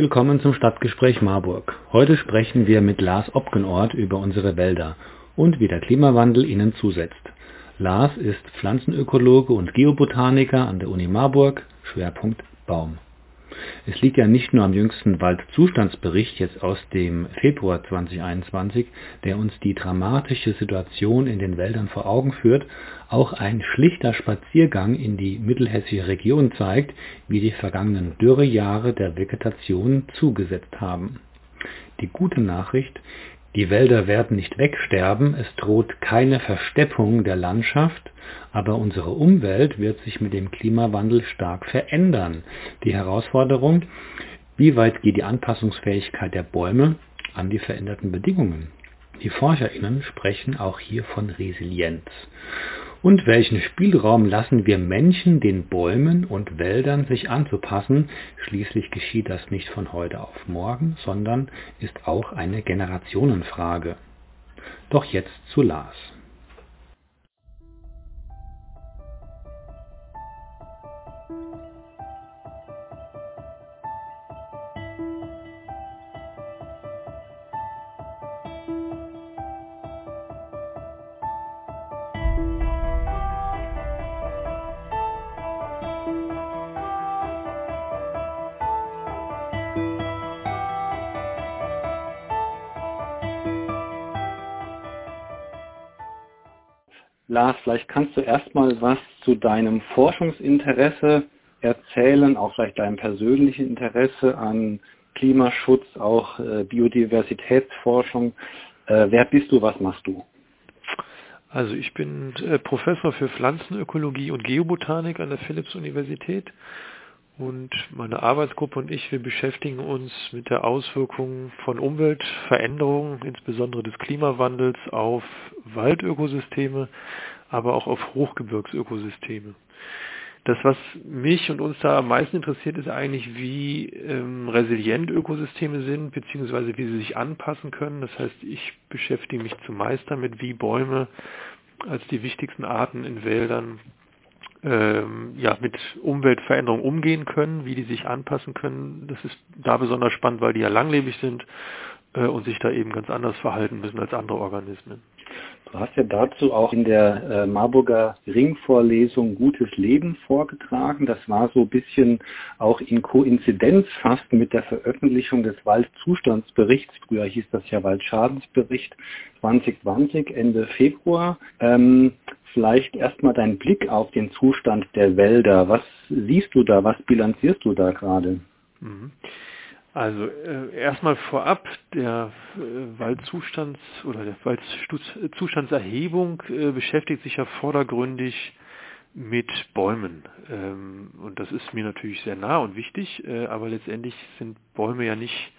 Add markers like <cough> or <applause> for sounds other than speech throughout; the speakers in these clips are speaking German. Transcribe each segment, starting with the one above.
Willkommen zum Stadtgespräch Marburg. Heute sprechen wir mit Lars Opgenort über unsere Wälder und wie der Klimawandel ihnen zusetzt. Lars ist Pflanzenökologe und Geobotaniker an der Uni Marburg, Schwerpunkt Baum. Es liegt ja nicht nur am jüngsten Waldzustandsbericht jetzt aus dem Februar 2021, der uns die dramatische Situation in den Wäldern vor Augen führt, auch ein schlichter Spaziergang in die mittelhessische Region zeigt, wie die vergangenen Dürrejahre der Vegetation zugesetzt haben. Die gute Nachricht, die Wälder werden nicht wegsterben, es droht keine Versteppung der Landschaft, aber unsere Umwelt wird sich mit dem Klimawandel stark verändern. Die Herausforderung, wie weit geht die Anpassungsfähigkeit der Bäume an die veränderten Bedingungen? Die ForscherInnen sprechen auch hier von Resilienz. Und welchen Spielraum lassen wir Menschen den Bäumen und Wäldern sich anzupassen? Schließlich geschieht das nicht von heute auf morgen, sondern ist auch eine Generationenfrage. Doch jetzt zu Lars. Vielleicht kannst du erstmal was zu deinem Forschungsinteresse erzählen, auch vielleicht deinem persönlichen Interesse an Klimaschutz, auch äh, Biodiversitätsforschung. Äh, wer bist du, was machst du? Also ich bin äh, Professor für Pflanzenökologie und Geobotanik an der Philipps-Universität und meine Arbeitsgruppe und ich, wir beschäftigen uns mit der Auswirkung von Umweltveränderungen, insbesondere des Klimawandels, auf Waldökosysteme, aber auch auf Hochgebirgsökosysteme. Das, was mich und uns da am meisten interessiert, ist eigentlich, wie ähm, resilient Ökosysteme sind, beziehungsweise wie sie sich anpassen können. Das heißt, ich beschäftige mich zumeist damit, wie Bäume als die wichtigsten Arten in Wäldern ähm, ja, mit Umweltveränderungen umgehen können, wie die sich anpassen können. Das ist da besonders spannend, weil die ja langlebig sind äh, und sich da eben ganz anders verhalten müssen als andere Organismen. Du hast ja dazu auch in der äh, Marburger Ringvorlesung Gutes Leben vorgetragen. Das war so ein bisschen auch in Koinzidenz fast mit der Veröffentlichung des Waldzustandsberichts. Früher hieß das ja Waldschadensbericht 2020, Ende Februar. Ähm, vielleicht erstmal dein Blick auf den Zustand der Wälder. Was siehst du da? Was bilanzierst du da gerade? Mhm. Also äh, erstmal vorab, der äh, Waldzustands- oder der Waldzustandserhebung äh, beschäftigt sich ja vordergründig mit Bäumen. Ähm, und das ist mir natürlich sehr nah und wichtig, äh, aber letztendlich sind Bäume ja nicht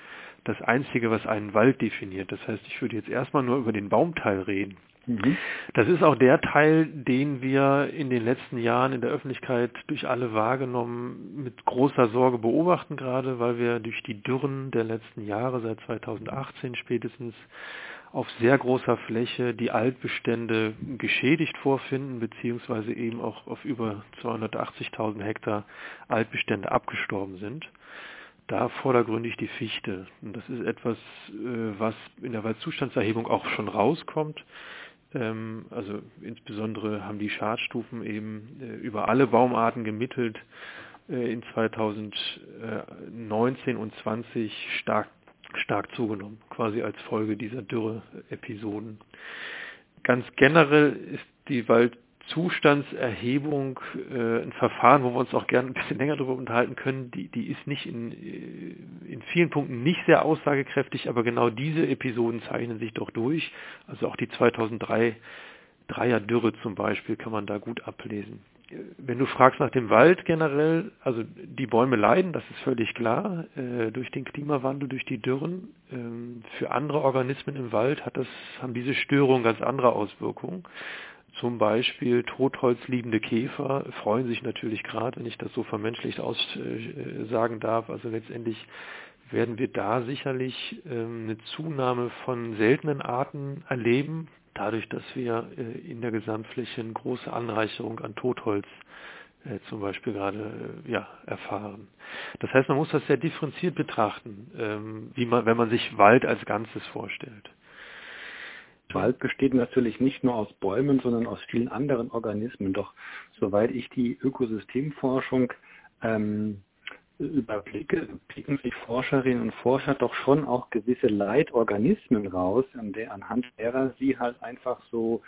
das Einzige, was einen Wald definiert. Das heißt, ich würde jetzt erstmal nur über den Baumteil reden. Mhm. Das ist auch der Teil, den wir in den letzten Jahren in der Öffentlichkeit durch alle wahrgenommen mit großer Sorge beobachten, gerade weil wir durch die Dürren der letzten Jahre, seit 2018 spätestens, auf sehr großer Fläche die Altbestände geschädigt vorfinden, beziehungsweise eben auch auf über 280.000 Hektar Altbestände abgestorben sind da vordergründig die Fichte. Und das ist etwas, äh, was in der Waldzustandserhebung auch schon rauskommt. Ähm, also insbesondere haben die Schadstufen eben äh, über alle Baumarten gemittelt äh, in 2019 und 20 stark, stark zugenommen, quasi als Folge dieser Dürre-Episoden. Ganz generell ist die Wald Zustandserhebung äh, ein Verfahren, wo wir uns auch gerne ein bisschen länger darüber unterhalten können, die, die ist nicht in, äh, in vielen Punkten nicht sehr aussagekräftig, aber genau diese Episoden zeichnen sich doch durch. Also auch die 2003 Dreier Dürre zum Beispiel kann man da gut ablesen. Wenn du fragst nach dem Wald generell, also die Bäume leiden, das ist völlig klar, äh, durch den Klimawandel, durch die Dürren. Ähm, für andere Organismen im Wald hat das, haben diese Störungen ganz andere Auswirkungen. Zum Beispiel totholzliebende Käfer freuen sich natürlich gerade, wenn ich das so vermenschlicht aussagen darf. Also letztendlich werden wir da sicherlich ähm, eine Zunahme von seltenen Arten erleben, dadurch, dass wir äh, in der Gesamtfläche eine große Anreicherung an Totholz äh, zum Beispiel gerade äh, ja, erfahren. Das heißt, man muss das sehr differenziert betrachten, ähm, wie man, wenn man sich Wald als Ganzes vorstellt. Wald besteht natürlich nicht nur aus Bäumen, sondern aus vielen anderen Organismen. Doch soweit ich die Ökosystemforschung ähm, überblicke, picken sich Forscherinnen und Forscher doch schon auch gewisse Leitorganismen raus, an der, anhand derer sie halt einfach so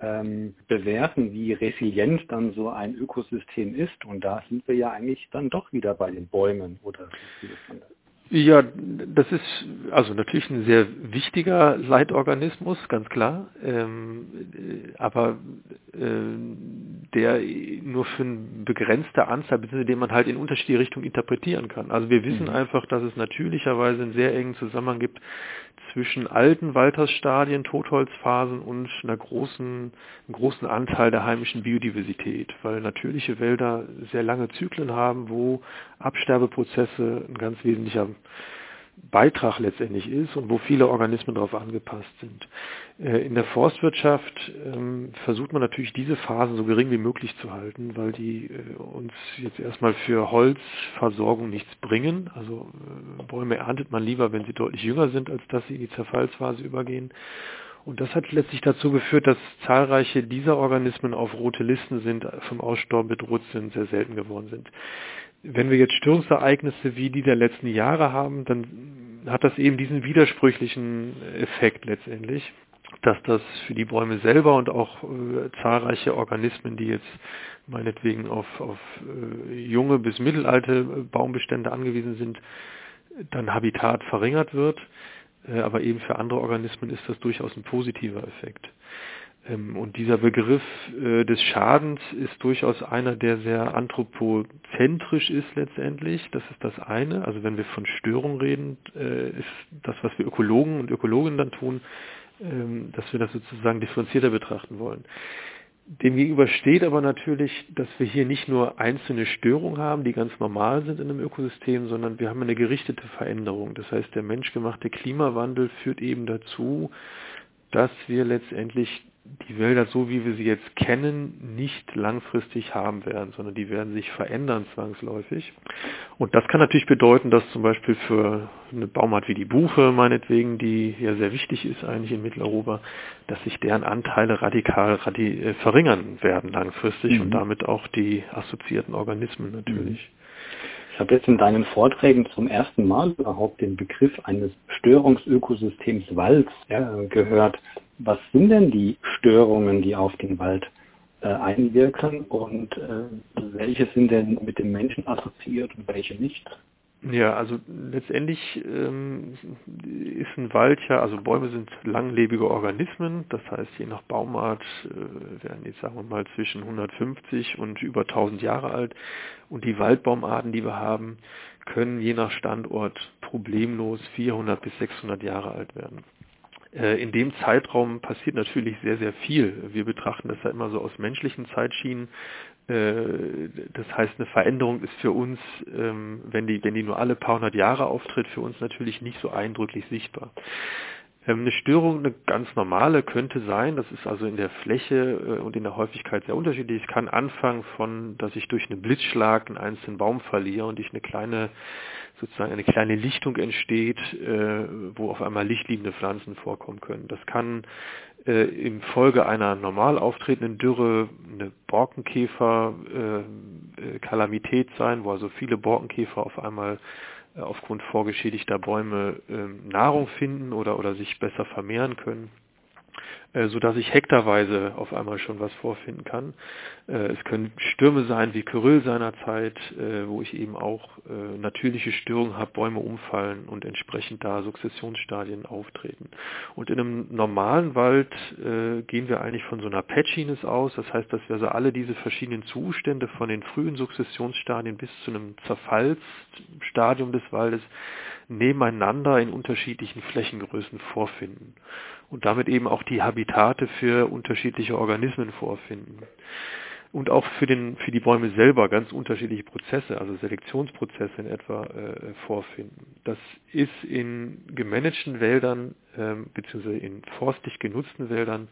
ähm, bewerten, wie resilient dann so ein Ökosystem ist. Und da sind wir ja eigentlich dann doch wieder bei den Bäumen, oder ist das? Ja, das ist also natürlich ein sehr wichtiger Leitorganismus, ganz klar, ähm, aber äh, der nur für eine begrenzte Anzahl, beziehungsweise den man halt in unterschiedliche Richtungen interpretieren kann. Also wir wissen mhm. einfach, dass es natürlicherweise einen sehr engen Zusammenhang gibt zwischen alten Waltersstadien, Totholzphasen und einer großen, einem großen Anteil der heimischen Biodiversität, weil natürliche Wälder sehr lange Zyklen haben, wo Absterbeprozesse ein ganz wesentlicher Beitrag letztendlich ist und wo viele Organismen darauf angepasst sind. Äh, in der Forstwirtschaft ähm, versucht man natürlich diese Phasen so gering wie möglich zu halten, weil die äh, uns jetzt erstmal für Holzversorgung nichts bringen. Also äh, Bäume erntet man lieber, wenn sie deutlich jünger sind, als dass sie in die Zerfallsphase übergehen. Und das hat letztlich dazu geführt, dass zahlreiche dieser Organismen auf rote Listen sind, vom Aussterben bedroht sind, sehr selten geworden sind wenn wir jetzt Störungsereignisse wie die der letzten Jahre haben, dann hat das eben diesen widersprüchlichen Effekt letztendlich, dass das für die Bäume selber und auch äh, zahlreiche Organismen, die jetzt meinetwegen auf, auf äh, junge bis mittelalte Baumbestände angewiesen sind, dann Habitat verringert wird. Äh, aber eben für andere Organismen ist das durchaus ein positiver Effekt. Ähm, und dieser Begriff äh, des Schadens ist durchaus einer, der sehr anthropozentrisch ist letztendlich. Das ist das eine. Also wenn wir von Störung reden, äh, ist das, was wir Ökologen und Ökologen dann tun, ähm, dass wir das sozusagen differenzierter betrachten wollen. Demgegenüber steht aber natürlich, dass wir hier nicht nur einzelne Störungen haben, die ganz normal sind in einem Ökosystem, sondern wir haben eine gerichtete Veränderung. Das heißt, der menschgemachte Klimawandel führt eben dazu, dass wir letztendlich die Wälder, so wie wir sie jetzt kennen, nicht langfristig haben werden, sondern die werden sich verändern zwangsläufig. Und das kann natürlich bedeuten, dass zum Beispiel für eine Baumart wie die Buche, meinetwegen, die ja sehr wichtig ist eigentlich in Mitteleuropa, dass sich deren Anteile radikal radi äh, verringern werden langfristig mhm. und damit auch die assoziierten Organismen natürlich. Mhm. Ich habe jetzt in deinen Vorträgen zum ersten Mal überhaupt den Begriff eines Störungsökosystems Wald ja, gehört. Was sind denn die Störungen, die auf den Wald äh, einwirken und äh, welche sind denn mit dem Menschen assoziiert und welche nicht? Ja, also letztendlich ähm, ist ein Wald ja, also Bäume sind langlebige Organismen, das heißt je nach Baumart äh, werden jetzt sagen wir mal zwischen 150 und über 1000 Jahre alt und die Waldbaumarten, die wir haben, können je nach Standort problemlos 400 bis 600 Jahre alt werden. Äh, in dem Zeitraum passiert natürlich sehr, sehr viel. Wir betrachten das ja immer so aus menschlichen Zeitschienen. Äh, das heißt, eine Veränderung ist für uns, ähm, wenn die, wenn die nur alle paar hundert Jahre auftritt, für uns natürlich nicht so eindrücklich sichtbar. Ähm, eine Störung, eine ganz normale, könnte sein, das ist also in der Fläche äh, und in der Häufigkeit sehr unterschiedlich. Es kann anfangen von, dass ich durch einen Blitzschlag einen einzelnen Baum verliere und ich eine kleine, sozusagen eine kleine Lichtung entsteht, äh, wo auf einmal lichtliebende Pflanzen vorkommen können. Das kann äh, in Folge einer normal auftretenden Dürre eine Borkenkäfer-Kalamität sein, wo also viele Borkenkäfer auf einmal aufgrund vorgeschädigter Bäume ähm, Nahrung finden oder, oder sich besser vermehren können. Äh, so dass ich hektarweise auf einmal schon was vorfinden kann. Äh, es können Stürme sein wie Kyrill seinerzeit, äh, wo ich eben auch natürliche Störungen habe, Bäume umfallen und entsprechend da Sukzessionsstadien auftreten. Und in einem normalen Wald gehen wir eigentlich von so einer Patchiness aus, das heißt, dass wir also alle diese verschiedenen Zustände von den frühen Sukzessionsstadien bis zu einem Zerfallsstadium des Waldes nebeneinander in unterschiedlichen Flächengrößen vorfinden und damit eben auch die Habitate für unterschiedliche Organismen vorfinden. Und auch für, den, für die Bäume selber ganz unterschiedliche Prozesse, also Selektionsprozesse in etwa äh, vorfinden. Das ist in gemanagten Wäldern ähm, beziehungsweise in forstlich genutzten Wäldern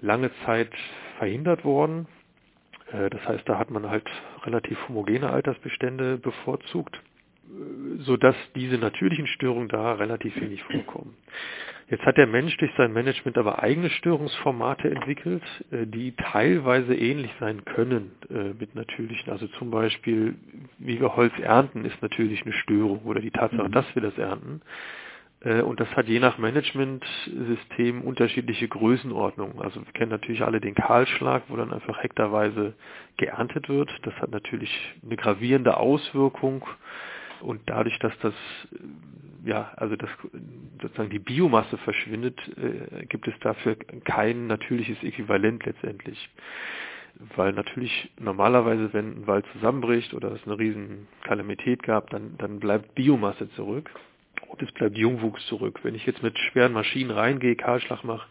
lange Zeit verhindert worden Äh, das heißt, da hat man halt relativ homogene Altersbestände bevorzugt, äh, sodass diese natürlichen Störungen da relativ wenig vorkommen. Jetzt hat der Mensch durch sein Management aber eigene Störungsformate entwickelt, äh, die teilweise ähnlich sein können mit natürlichen. Also zum Beispiel, wie wir Holz ernten, ist natürlich eine Störung oder die Tatsache, mhm. dass wir das ernten. Äh, und das hat je nach Managementsystem unterschiedliche Größenordnungen. Also wir kennen natürlich alle den Kahlschlag, wo dann einfach hektarweise geerntet wird. Das hat natürlich eine gravierende Auswirkung. Und dadurch, dass das, äh, ja, also dass sozusagen die Biomasse verschwindet, äh, gibt es dafür kein natürliches Äquivalent letztendlich. Weil natürlich normalerweise, wenn ein Wald zusammenbricht oder es eine riesen Kalamität gab, dann, dann bleibt Biomasse zurück und es bleibt Jungwuchs zurück. Wenn ich jetzt mit schweren Maschinen reingehe, Kahlschlag mache,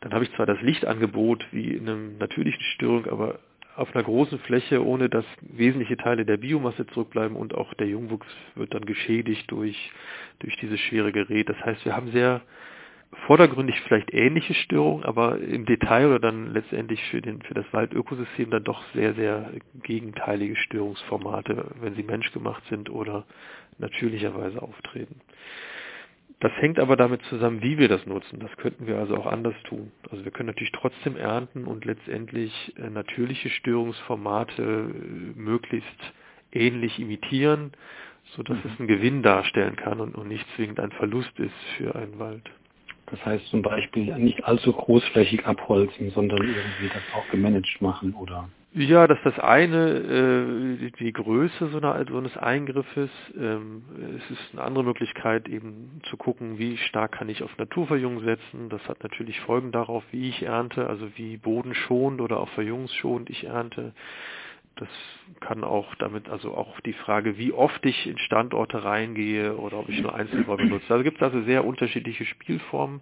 dann habe ich zwar das Lichtangebot wie in einer natürlichen Störung, aber auf einer großen Fläche, ohne dass wesentliche Teile der Biomasse zurückbleiben und auch der Jungwuchs wird dann geschädigt durch, durch dieses schwere Gerät. Das heißt, wir haben sehr vordergründig vielleicht ähnliche Störungen, aber im Detail oder dann letztendlich für, den, für das Waldökosystem dann doch sehr, sehr gegenteilige Störungsformate, wenn sie menschgemacht sind oder natürlicherweise auftreten. Das hängt aber damit zusammen, wie wir das nutzen. Das könnten wir also auch anders tun. Also wir können natürlich trotzdem ernten und letztendlich äh, natürliche Störungsformate äh, möglichst ähnlich imitieren, sodass mhm. es einen Gewinn darstellen kann und, und nicht zwingend ein Verlust ist für einen Wald. Das heißt zum Beispiel nicht allzu großflächig abholzen, sondern irgendwie das auch gemanagt machen oder ja, das ist das eine, äh, die Größe so, eine, so eines Eingriffes. Ähm, es ist eine andere Möglichkeit eben zu gucken, wie stark kann ich auf Naturverjüngung setzen. Das hat natürlich Folgen darauf, wie ich ernte, also wie bodenschonend oder auch verjüngungsschonend ich ernte. Das kann auch damit, also auch die Frage, wie oft ich in Standorte reingehe oder ob ich nur Einzelbäume nutze. Also gibt es also sehr unterschiedliche Spielformen.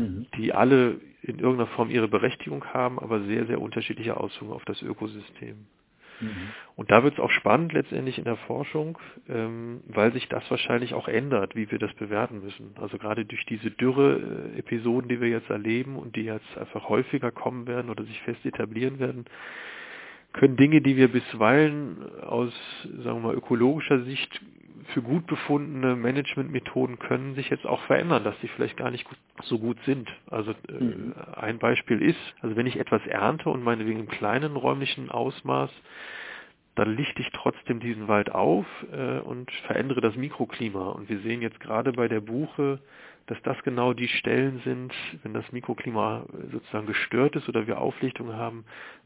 Mhm. die alle in irgendeiner Form ihre Berechtigung haben, aber sehr, sehr unterschiedliche Auswirkungen auf das Ökosystem. Mhm. Und da wird es auch spannend letztendlich in der Forschung, ähm, weil sich das wahrscheinlich auch ändert, wie wir das bewerten müssen. Also gerade durch diese Dürre-Episoden, die wir jetzt erleben und die jetzt einfach häufiger kommen werden oder sich fest etablieren werden, können Dinge, die wir bisweilen aus, sagen wir mal, ökologischer Sicht für gut befundene Managementmethoden können sich jetzt auch verändern, dass sie vielleicht gar nicht gut, so gut sind. Also äh, mhm. ein Beispiel ist, also wenn ich etwas ernte und meinetwegen im kleinen räumlichen Ausmaß, dann lichte ich trotzdem diesen Wald auf äh, und verändere das Mikroklima. Und wir sehen jetzt gerade bei der Buche, dass das genau die Stellen sind, wenn das Mikroklima sozusagen gestört ist oder wir Auflichtungen haben,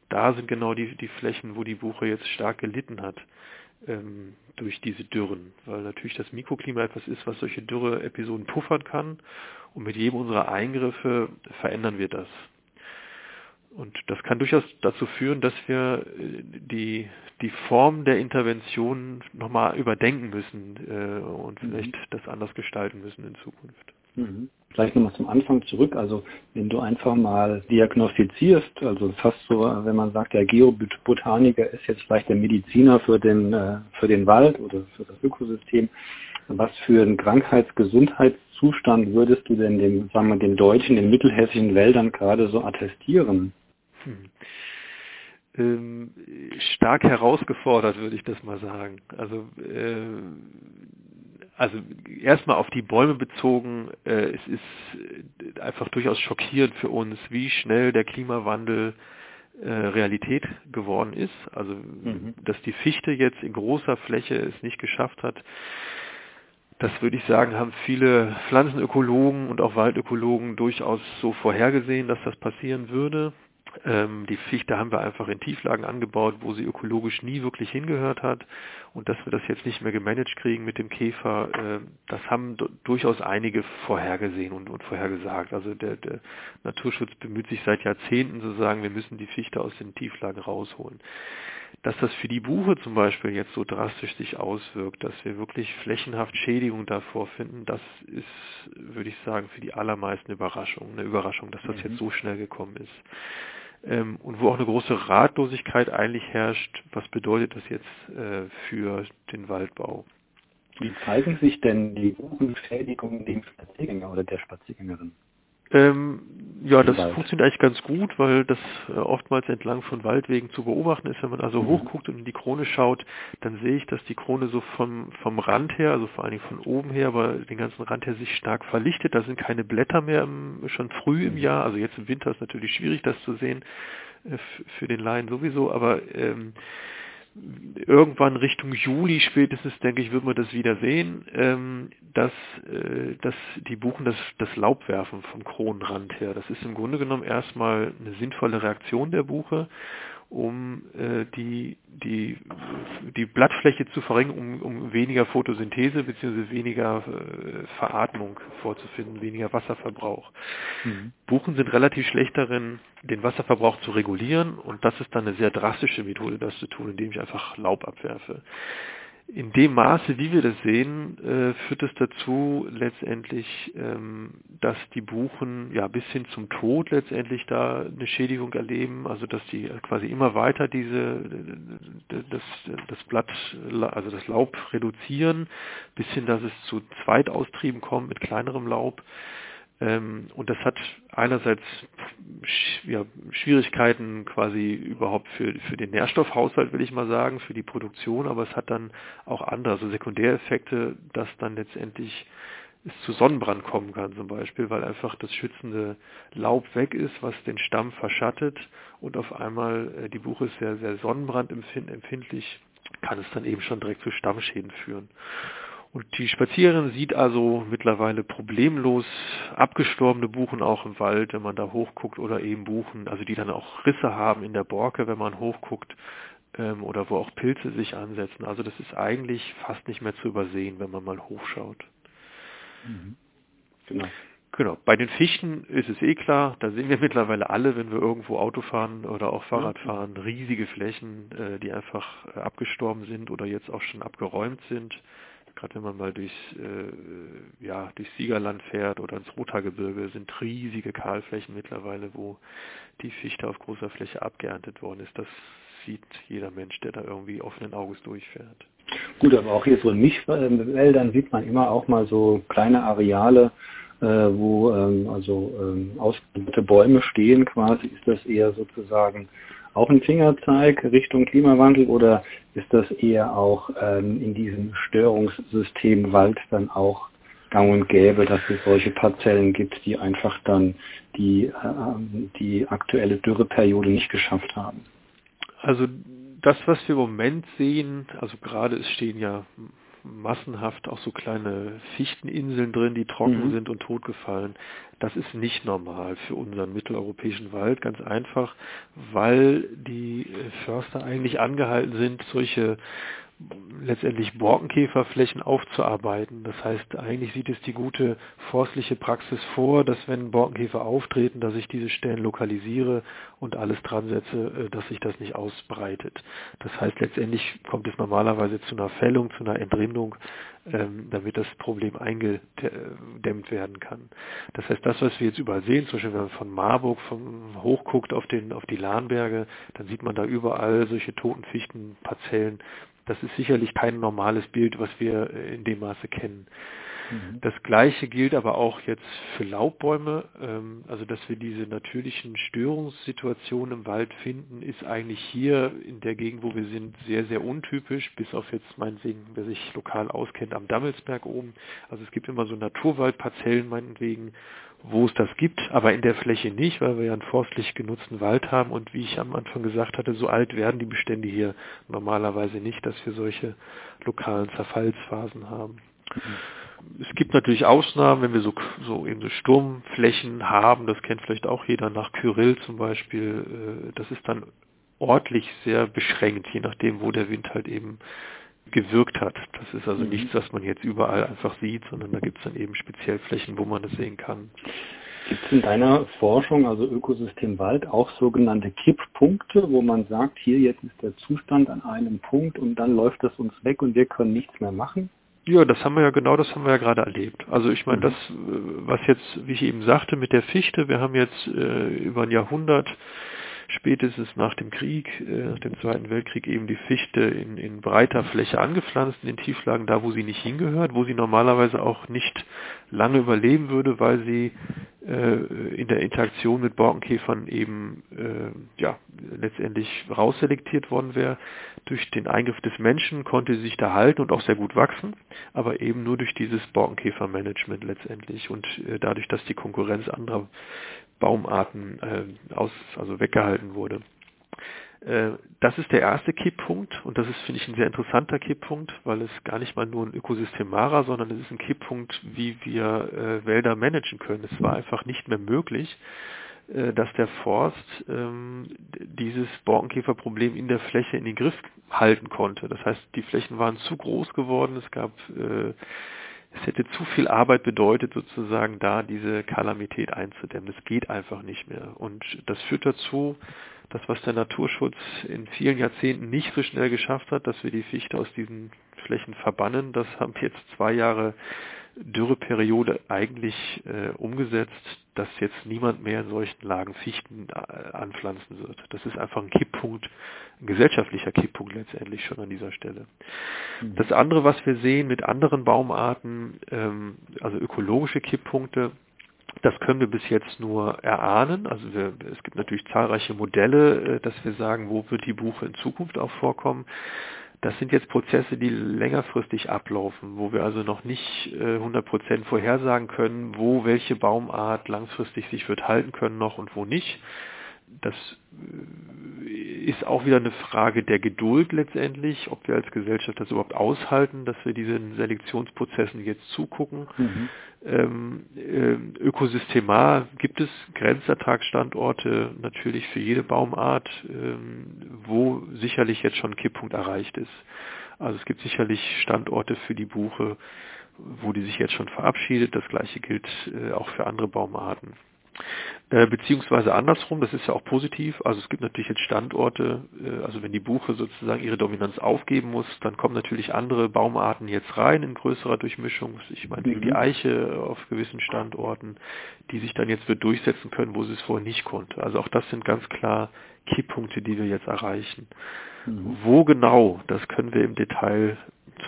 da sind genau die, die Flächen, wo die Buche jetzt stark gelitten hat ähm, durch diese Dürren, weil natürlich das Mikroklima etwas ist, was solche Dürre-Episoden puffern kann und mit jedem unserer Eingriffe verändern wir das. Und das kann durchaus dazu führen, dass wir äh, die, die Form der Intervention nochmal überdenken müssen äh, und mhm. vielleicht das anders gestalten müssen in Zukunft. Mhm. Vielleicht nochmal zum Anfang zurück. Also wenn du einfach mal diagnostizierst, also fast so, wenn man sagt, der Geobotaniker ist jetzt vielleicht der Mediziner für den, äh, für den Wald oder für das Ökosystem, was für einen Krankheitsgesundheitszustand würdest du denn dem, sagen wir, den deutschen, den mittelhessischen Wäldern gerade so attestieren? Hm. Ähm, stark herausgefordert, würde ich das mal sagen. Also äh, also erstmal auf die Bäume bezogen, äh, es ist einfach durchaus schockierend für uns, wie schnell der Klimawandel äh, Realität geworden ist. Also mhm. dass die Fichte jetzt in großer Fläche es nicht geschafft hat, das würde ich sagen, haben viele Pflanzenökologen und auch Waldökologen durchaus so vorhergesehen, dass das passieren würde. Ähm, die Fichte haben wir einfach in Tieflagen angebaut, wo sie ökologisch nie wirklich hingehört hat. Und dass wir das jetzt nicht mehr gemanagt kriegen mit dem Käfer, äh, das haben durchaus einige vorhergesehen und, und vorhergesagt. Also der, der, Naturschutz bemüht sich seit Jahrzehnten zu sagen, wir müssen die Fichte aus den Tieflagen rausholen. Dass das für die Buche zum Beispiel jetzt so drastisch sich auswirkt, dass wir wirklich flächenhaft Schädigung davor finden, das ist, würde ich sagen, für die allermeisten Überraschung. Eine Überraschung, dass das mhm. jetzt so schnell gekommen ist ähm, und wo auch eine große Ratlosigkeit eigentlich herrscht, was bedeutet das jetzt äh, für den Waldbau. Wie zeigen sich denn die Buchenschädigungen dem Spaziergänger oder der Spaziergängerin? Ähm, ja, das Wald. funktioniert eigentlich ganz gut, weil das äh, oftmals entlang von Waldwegen zu beobachten ist. Wenn man also mhm. hochguckt und in die Krone schaut, dann sehe ich, dass die Krone so vom, vom Rand her, also vor allen Dingen von oben her, aber den ganzen Rand her sich stark verlichtet. Da sind keine Blätter mehr im, schon früh im mhm. Jahr. Also jetzt im Winter ist natürlich schwierig, das zu sehen, äh, für den Laien sowieso, aber ähm, irgendwann Richtung Juli spätestens, denke ich, wird man das wieder sehen, ähm, dass, äh, dass die Buchen das, das Laub werfen vom Kronenrand her. Das ist im Grunde genommen erstmal eine sinnvolle Reaktion der Buche um äh, die, die, die Blattfläche zu verringern, um, um weniger Photosynthese bzw. weniger äh, Veratmung vorzufinden, weniger Wasserverbrauch. Mhm. Buchen sind relativ schlecht darin, den Wasserverbrauch zu regulieren und das ist dann eine sehr drastische Methode, das zu tun, indem ich einfach Laub abwerfe in dem Maße, wie wir das sehen, äh, führt es dazu letztendlich, ähm, dass die Buchen ja bis hin zum Tod letztendlich da eine Schädigung erleben, also dass die quasi immer weiter diese das, das Blatt, also das Laub reduzieren, bis hin, dass es zu Zweitaustrieben kommt mit kleinerem Laub. Ähm, und das hat einerseits ja, Schwierigkeiten quasi überhaupt für, für den Nährstoffhaushalt, will ich mal sagen, für die Produktion, aber es hat dann auch andere, also Sekundäreffekte, dass dann letztendlich es zu Sonnenbrand kommen kann zum Beispiel, weil einfach das schützende Laub weg ist, was den Stamm verschattet und auf einmal äh, die Buche ist sehr, sehr sonnenbrandempfindlich, kann es dann eben schon direkt zu Stammschäden führen. Und die Spaziererin sieht also mittlerweile problemlos abgestorbene Buchen auch im Wald, wenn man da hochguckt oder eben Buchen, also die dann auch Risse haben in der Borke, wenn man hochguckt ähm, oder wo auch Pilze sich ansetzen. Also das ist eigentlich fast nicht mehr zu übersehen, wenn man mal hochschaut. Mhm. Genau. Genau. Bei den Fichten ist es eh klar, da sehen wir <laughs> mittlerweile alle, wenn wir irgendwo Auto fahren oder auch Fahrrad fahren, riesige Flächen, äh, die einfach äh, abgestorben sind oder jetzt auch schon abgeräumt sind gerade wenn man mal durchs, äh, ja, durchs Siegerland fährt oder ins Rothaargebirge, sind riesige Kahlflächen mittlerweile, wo die Fichte auf großer Fläche abgeerntet worden ist. Das sieht jeder Mensch, der da irgendwie offenen Auges durchfährt. Gut, aber auch hier so in Mischwäldern sieht man immer auch mal so kleine Areale, äh, wo ähm, also ähm, Bäume stehen quasi. Ist das eher sozusagen auch ein Fingerzeig Richtung Klimawandel oder ist das eher auch ähm, in diesem Störungssystem Wald dann auch gang und gäbe, dass es solche Parzellen gibt, die einfach dann die, äh, die aktuelle Dürreperiode nicht geschafft haben? Also das, was wir im Moment sehen, also gerade es stehen ja massenhaft auch so kleine Fichteninseln drin, die trocken mhm. sind und totgefallen. Das ist nicht normal für unseren mitteleuropäischen Wald, ganz einfach, weil die Förster eigentlich angehalten sind, solche letztendlich Borkenkäferflächen aufzuarbeiten. Das heißt, eigentlich sieht es die gute forstliche Praxis vor, dass wenn Borkenkäfer auftreten, dass ich diese Stellen lokalisiere und alles dran setze, äh, dass sich das nicht ausbreitet. Das heißt, letztendlich kommt es normalerweise zu einer Fällung, zu einer Entrindung, ähm, damit das Problem eingedämmt werden kann. Das heißt, das, was wir jetzt überall sehen, zum Beispiel wenn man von Marburg von hochguckt auf, den, auf die Lahnberge, dann sieht man da überall solche toten Fichtenparzellen, das ist sicherlich kein normales Bild, was wir äh, in dem Maße kennen. Mhm. Das Gleiche gilt aber auch jetzt für Laubbäume. Ähm, also, dass wir diese natürlichen Störungssituationen im Wald finden, ist eigentlich hier in der Gegend, wo wir sind, sehr, sehr untypisch, bis auf jetzt meinetwegen, wer sich lokal auskennt, am Dammelsberg oben. Also es gibt immer so Naturwaldparzellen meinetwegen, wo es das gibt, aber in der Fläche nicht, weil wir ja einen forstlich genutzten Wald haben und wie ich am Anfang gesagt hatte, so alt werden die Bestände hier normalerweise nicht, dass wir solche lokalen Zerfallsphasen haben. Mhm. Es gibt natürlich Ausnahmen, wenn wir so, so eben so Sturmflächen haben, das kennt vielleicht auch jeder nach Kyrill zum Beispiel, äh, das ist dann ortlich sehr beschränkt, je nachdem, wo der Wind halt eben gewirkt hat. Das ist also mhm. nichts, was man jetzt überall einfach sieht, sondern da gibt es dann eben speziell Flächen, wo man es sehen kann. Gibt es in deiner Forschung, also Ökosystem Wald, auch sogenannte Kipppunkte, wo man sagt, hier jetzt ist der Zustand an einem Punkt und dann läuft das uns weg und wir können nichts mehr machen? Ja, das haben wir ja genau, das haben wir ja gerade erlebt. Also ich meine, mhm. das, äh, was jetzt, wie ich eben sagte, mit der Fichte, wir haben jetzt äh, über ein Jahrhundert spätestens nach dem Krieg, äh, nach dem Zweiten Weltkrieg eben die Fichte in, in breiter Fläche angepflanzt in den Tieflagen, da wo sie nicht hingehört, wo sie normalerweise auch nicht lange überleben würde, weil sie äh, in der Interaktion mit Borkenkäfern eben äh, ja letztendlich rausselektiert worden wäre. Durch den Eingriff des Menschen konnte sie sich da halten und auch sehr gut wachsen, aber eben nur durch dieses Borkenkäfermanagement letztendlich und äh, dadurch, dass die Konkurrenz anderer Baumarten äh, aus, also weggehalten wurde. Äh, das ist der erste Kipppunkt und das ist, finde ich, ein sehr interessanter Kipppunkt, weil es gar nicht mal nur ein Ökosystem war, sondern es ist ein Kipppunkt, wie wir äh, Wälder managen können. Es war einfach nicht mehr möglich, äh, dass der Forst ähm, dieses Borkenkäferproblem in der Fläche in den Griff halten konnte. Das heißt, die Flächen waren zu groß geworden, es gab äh, es hätte zu viel Arbeit bedeutet, sozusagen da diese Kalamität einzudämmen. Das geht einfach nicht mehr. Und das führt dazu, das, was der Naturschutz in vielen Jahrzehnten nicht so schnell geschafft hat, dass wir die Fichte aus diesen Flächen verbannen, das haben jetzt zwei Jahre Dürreperiode eigentlich äh, umgesetzt, dass jetzt niemand mehr in solchen Lagen Fichten äh, anpflanzen wird. Das ist einfach ein Kipppunkt, ein gesellschaftlicher Kipppunkt letztendlich schon an dieser Stelle. Mhm. Das andere, was wir sehen mit anderen Baumarten, ähm, also ökologische Kipppunkte, das können wir bis jetzt nur erahnen. Also wir, es gibt natürlich zahlreiche Modelle, äh, dass wir sagen, wo wird die Buche in Zukunft auch vorkommen. Das sind jetzt Prozesse, die längerfristig ablaufen, wo wir also noch nicht äh, 100% vorhersagen können, wo welche Baumart langfristig sich wird halten können noch und wo nicht. Das äh, ist auch wieder eine Frage der Geduld letztendlich, ob wir als Gesellschaft das überhaupt aushalten, dass wir diesen Selektionsprozessen jetzt zugucken. Mhm. Ähm, äh, ökosystemar gibt es Grenzertragsstandorte natürlich für jede Baumart, ähm, wo sicherlich jetzt schon ein Kipppunkt erreicht ist. Also es gibt sicherlich Standorte für die Buche, wo die sich jetzt schon verabschiedet. Das gleiche gilt äh, auch für andere Baumarten. Äh, beziehungsweise andersrum, das ist ja auch positiv. Also es gibt natürlich jetzt Standorte, äh, also wenn die Buche sozusagen ihre Dominanz aufgeben muss, dann kommen natürlich andere Baumarten jetzt rein in größerer Durchmischung. Ich meine, mhm. die Eiche auf gewissen Standorten, die sich dann jetzt wird durchsetzen können, wo sie es vorher nicht konnte. Also auch das sind ganz klar Kipppunkte, die wir jetzt erreichen. Mhm. Wo genau, das können wir im Detail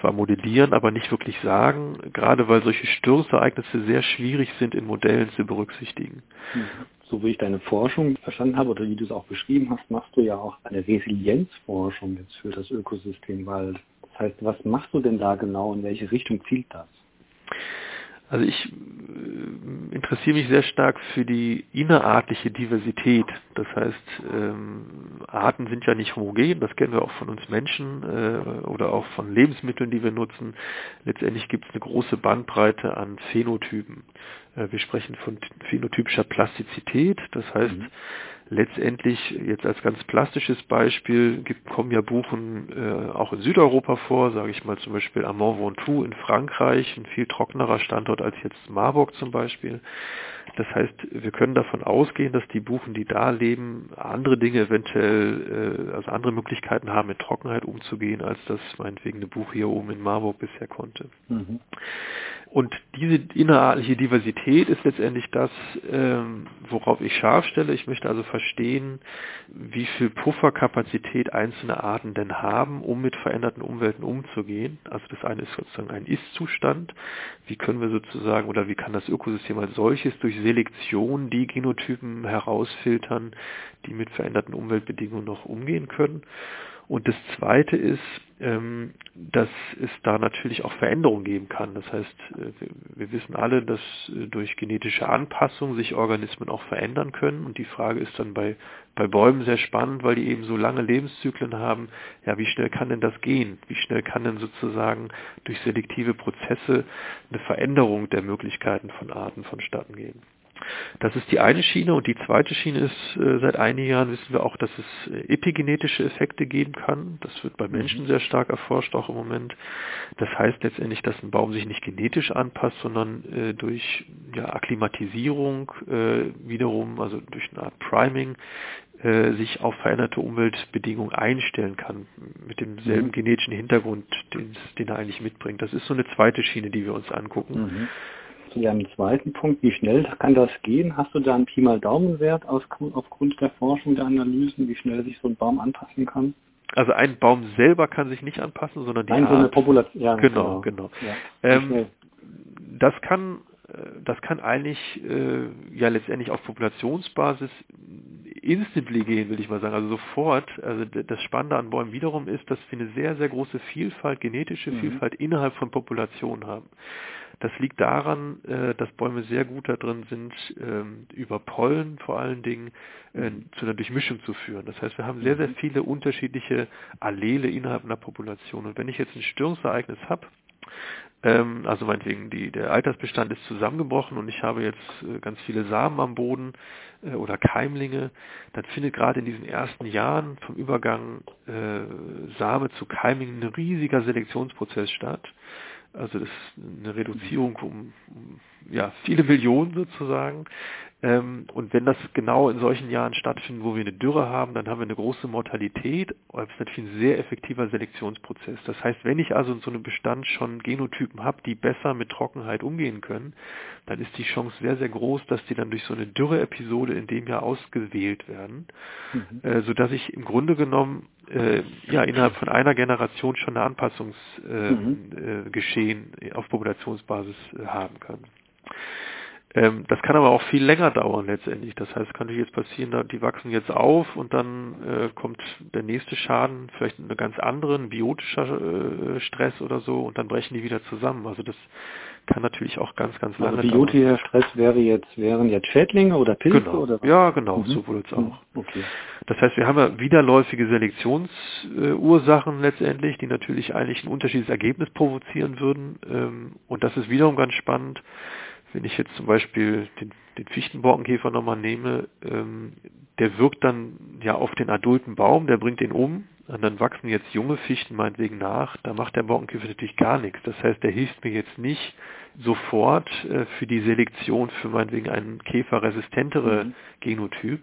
zwar modellieren, aber nicht wirklich sagen, gerade weil solche Störungsereignisse sehr schwierig sind in Modellen zu berücksichtigen. Mhm. So wie ich deine Forschung verstanden habe oder wie du es auch beschrieben hast, machst du ja auch eine Resilienzforschung jetzt für das Ökosystem Wald. Das heißt, was machst du denn da genau, in welche Richtung zielt das? Also ich äh, interessiere mich sehr stark für die innerartliche Diversität. Das heißt, ähm, Arten sind ja nicht homogen, das kennen wir auch von uns Menschen äh, oder auch von Lebensmitteln, die wir nutzen. Letztendlich gibt es eine große Bandbreite an Phänotypen. Äh, wir sprechen von phänotypischer Plastizität, das heißt, mhm letztendlich jetzt als ganz plastisches Beispiel gibt, kommen ja Buchen äh, auch in Südeuropa vor, sage ich mal zum Beispiel am Mont Ventoux in Frankreich, ein viel trockenerer Standort als jetzt Marburg zum Beispiel. Das heißt, wir können davon ausgehen, dass die Buchen, die da leben, andere Dinge eventuell, äh, also andere Möglichkeiten haben, mit Trockenheit umzugehen, als das meinetwegen eine Buche hier oben in Marburg bisher konnte. Mhm. Und diese innerartliche Diversität ist letztendlich das, ähm, worauf ich scharf stelle. Ich möchte also verstehen, wie viel Pufferkapazität einzelne Arten denn haben, um mit veränderten Umwelten umzugehen. Also das eine ist sozusagen ein Ist-Zustand. Wie können wir sozusagen oder wie kann das Ökosystem als solches durch Selektion die Genotypen herausfiltern, die mit veränderten Umweltbedingungen noch umgehen können? Und das Zweite ist, ähm, dass es da natürlich auch Veränderungen geben kann. Das heißt, äh, wir wissen alle, dass äh, durch genetische Anpassung sich Organismen auch verändern können. Und die Frage ist dann bei, bei Bäumen sehr spannend, weil die eben so lange Lebenszyklen haben. Ja, wie schnell kann denn das gehen? Wie schnell kann denn sozusagen durch selektive Prozesse eine Veränderung der Möglichkeiten von Arten vonstatten gehen? Das ist die eine Schiene und die zweite Schiene ist, äh, seit einigen Jahren wissen wir auch, dass es äh, epigenetische Effekte geben kann. Das wird bei Menschen mhm. sehr stark erforscht, auch im Moment. Das heißt letztendlich, dass ein Baum sich nicht genetisch anpasst, sondern äh, durch ja, Akklimatisierung äh, wiederum, also durch eine Art Priming, äh, sich auf veränderte Umweltbedingungen einstellen kann, mit demselben mhm. genetischen Hintergrund, den, den er eigentlich mitbringt. Das ist so eine zweite Schiene, die wir uns angucken. Mhm. Zu deinem zweiten Punkt. Wie schnell kann das gehen? Hast du da einen Pi mal Daumenwert aus, aufgrund der Forschung, der Analysen, wie schnell sich so ein Baum anpassen kann? Also ein Baum selber kann sich nicht anpassen, sondern die Nein, Art. so eine Population. Ja, genau, genau. genau. Ja, ähm, das kann das kann eigentlich äh, ja letztendlich auf Populationsbasis instantly gehen, will ich mal sagen, also sofort. Also das Spannende an Bäumen wiederum ist, dass wir eine sehr, sehr große Vielfalt, genetische mhm. Vielfalt innerhalb von Populationen haben. Das liegt daran, äh, dass Bäume sehr gut darin sind, ähm, über Pollen vor allen Dingen äh, zu einer Durchmischung zu führen. Das heißt, wir haben sehr, sehr mhm. viele unterschiedliche Allele innerhalb einer Population. Und wenn ich jetzt ein Störungsereignis habe, ähm, also meinetwegen die, der Altersbestand ist zusammengebrochen und ich habe jetzt äh, ganz viele Samen am Boden oder Keimlinge, dann findet gerade in diesen ersten Jahren vom Übergang äh, Same zu Keimlingen ein riesiger Selektionsprozess statt. Also das ist eine Reduzierung um, um ja, viele Millionen sozusagen. Ähm, und wenn das genau in solchen Jahren stattfindet, wo wir eine Dürre haben, dann haben wir eine große Mortalität. Das ist natürlich ein sehr effektiver Selektionsprozess. Das heißt, wenn ich also in so einem Bestand schon Genotypen habe, die besser mit Trockenheit umgehen können, dann ist die Chance sehr, sehr groß, dass die dann durch so eine Dürre-Episode in dem Jahr ausgewählt werden, mhm. äh, sodass ich im Grunde genommen äh, ja innerhalb von einer Generation schon eine Anpassungsgeschehen äh, mhm. äh, auf Populationsbasis äh, haben kann. Ähm, das kann aber auch viel länger dauern letztendlich. Das heißt, es kann natürlich jetzt passieren, die wachsen jetzt auf und dann kommt der nächste Schaden, vielleicht eine ganz andere, ein biotischer Stress oder so und dann brechen die wieder zusammen. Also das kann natürlich auch ganz, ganz lange also biotischer Stress wäre jetzt, wären jetzt Schädlinge oder Pilze genau. oder was? Ja, genau, mhm. sowohl als auch. Mhm. Okay. Das heißt, wir haben ja widerläufige Selektionsursachen letztendlich, die natürlich eigentlich ein unterschiedliches Ergebnis provozieren würden. Ähm, und das ist wiederum ganz spannend wenn ich jetzt zum Beispiel den, den Fichtenborkenkäfer nochmal nehme, ähm, der wirkt dann ja auf den adulten Baum, der bringt den um, und dann wachsen jetzt junge Fichten meinetwegen nach, da macht der Borkenkäfer natürlich gar nichts. Das heißt, der hilft mir jetzt nicht sofort äh, für die Selektion für meinetwegen einen käferresistentere mhm. Genotyp,